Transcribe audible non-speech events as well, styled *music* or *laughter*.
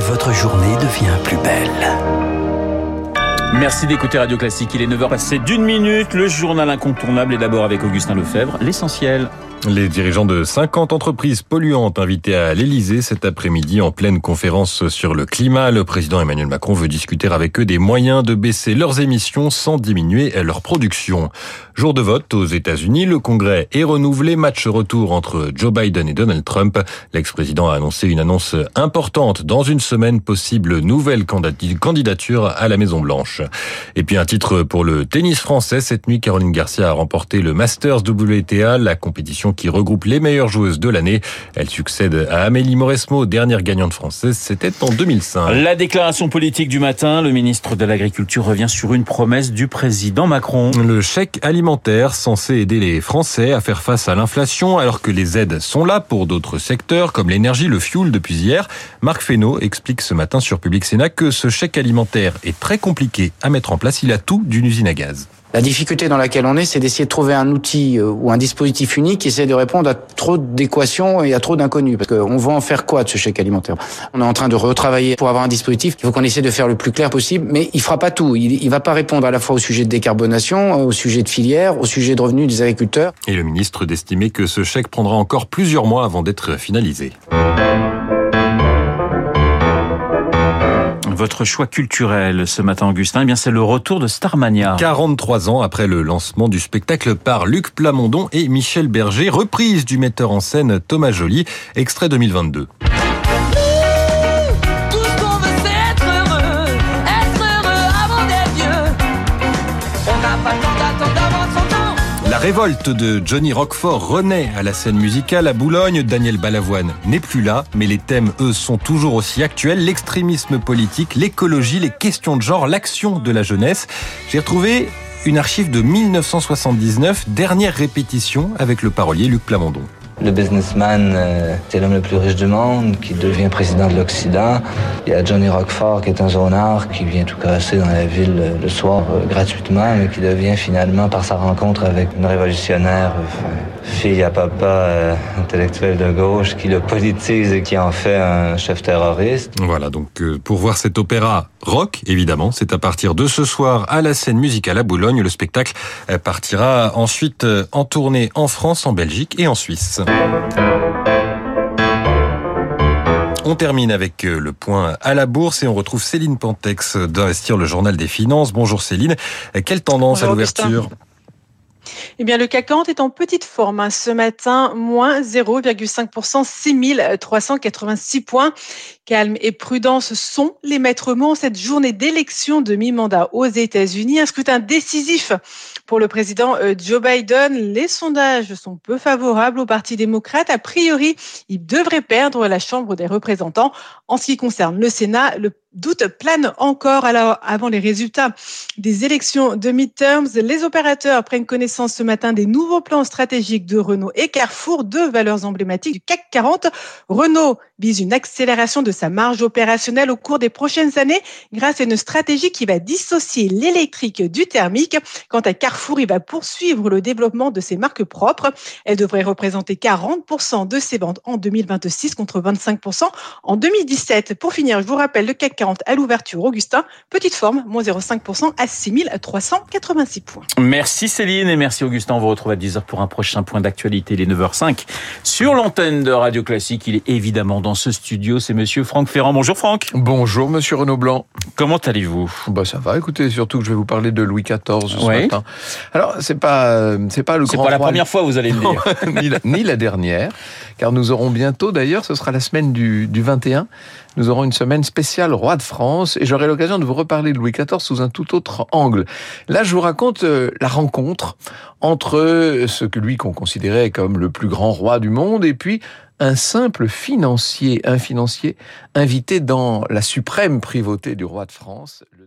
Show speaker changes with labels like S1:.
S1: votre journée devient plus belle.
S2: Merci d'écouter Radio Classique. Il est 9h passé d'une minute. Le journal incontournable est d'abord avec Augustin Lefebvre. L'essentiel.
S3: Les dirigeants de 50 entreprises polluantes invités à l'Elysée cet après-midi en pleine conférence sur le climat. Le président Emmanuel Macron veut discuter avec eux des moyens de baisser leurs émissions sans diminuer leur production. Jour de vote aux États-Unis, le Congrès est renouvelé. Match retour entre Joe Biden et Donald Trump. L'ex-président a annoncé une annonce importante dans une semaine possible nouvelle candidature à la Maison Blanche. Et puis un titre pour le tennis français. Cette nuit, Caroline Garcia a remporté le Masters WTA, la compétition qui regroupe les meilleures joueuses de l'année. Elle succède à Amélie Mauresmo, dernière gagnante française. C'était en 2005.
S2: La déclaration politique du matin. Le ministre de l'Agriculture revient sur une promesse du président Macron.
S3: Le chèque alimentaire censé aider les Français à faire face à l'inflation alors que les aides sont là pour d'autres secteurs comme l'énergie, le fuel depuis hier. Marc Fesneau explique ce matin sur Public Sénat que ce chèque alimentaire est très compliqué à mettre en place. Il a tout d'une usine à gaz.
S4: La difficulté dans laquelle on est, c'est d'essayer de trouver un outil euh, ou un dispositif unique qui essaie de répondre à trop d'équations et à trop d'inconnus. Parce qu'on va en faire quoi de ce chèque alimentaire? On est en train de retravailler pour avoir un dispositif. Il faut qu'on essaie de faire le plus clair possible, mais il fera pas tout. Il, va pas répondre à la fois au sujet de décarbonation, au sujet de filière, au sujet de revenus des agriculteurs.
S3: Et le ministre d'estimer que ce chèque prendra encore plusieurs mois avant d'être finalisé.
S2: Votre choix culturel ce matin, Augustin, eh bien c'est le retour de Starmania.
S3: 43 ans après le lancement du spectacle par Luc Plamondon et Michel Berger, reprise du metteur en scène Thomas Joly, extrait 2022. La révolte de Johnny Roquefort renaît à la scène musicale à Boulogne. Daniel Balavoine n'est plus là, mais les thèmes, eux, sont toujours aussi actuels. L'extrémisme politique, l'écologie, les questions de genre, l'action de la jeunesse. J'ai retrouvé une archive de 1979, dernière répétition avec le parolier Luc Plamondon.
S5: Le businessman, euh, c'est l'homme le plus riche du monde, qui devient président de l'Occident. Il y a Johnny Roquefort, qui est un zonard, qui vient tout casser dans la ville euh, le soir euh, gratuitement, mais qui devient finalement, par sa rencontre avec une révolutionnaire, fille à papa intellectuel de gauche, qui le politise et qui en fait un chef terroriste.
S3: Voilà, donc pour voir cet opéra rock, évidemment, c'est à partir de ce soir à la scène musicale à Boulogne. Le spectacle partira ensuite en tournée en France, en Belgique et en Suisse. On termine avec le point à la bourse et on retrouve Céline Pantex d'Investir le Journal des Finances. Bonjour Céline. Quelle tendance à l'ouverture
S6: eh bien, le CAC 40 est en petite forme. Hein. Ce matin, moins 0,5%, 6386 points. Calme et prudence sont les maîtres mots cette journée d'élection de mi-mandat aux États-Unis. Un scrutin décisif pour le président euh, Joe Biden. Les sondages sont peu favorables au Parti démocrate. A priori, il devrait perdre la Chambre des représentants. En ce qui concerne le Sénat, le doute plane encore alors avant les résultats des élections de midterms. Les opérateurs prennent connaissance ce matin des nouveaux plans stratégiques de Renault et Carrefour, deux valeurs emblématiques du CAC 40. Renault vise une accélération de sa marge opérationnelle au cours des prochaines années grâce à une stratégie qui va dissocier l'électrique du thermique. Quant à Carrefour, il va poursuivre le développement de ses marques propres. Elle devrait représenter 40% de ses ventes en 2026 contre 25% en 2017. Pour finir, je vous rappelle le CAC à l'ouverture. Augustin, petite forme, moins 0,5% à 6386 points.
S2: Merci Céline et merci Augustin. On vous retrouve à 10h pour un prochain point d'actualité. Il est 9h05 sur l'antenne de Radio Classique. Il est évidemment dans ce studio. C'est monsieur Franck Ferrand. Bonjour Franck.
S7: Bonjour monsieur Renaud Blanc.
S2: Comment allez-vous?
S7: Bah ça va. Écoutez, surtout que je vais vous parler de Louis XIV ce matin. Alors c'est pas c'est pas le grand.
S2: C'est pas la première fois vous allez le dire. *laughs*
S7: ni, la, ni, la, dernière, car nous aurons bientôt d'ailleurs, ce sera la semaine du, du 21 nous aurons une semaine spéciale Roi de France et j'aurai l'occasion de vous reparler de Louis XIV sous un tout autre angle. Là, je vous raconte euh, la rencontre entre ce que lui qu'on considérait comme le plus grand roi du monde et puis un simple financier, un financier invité dans la suprême privauté du roi de France. Le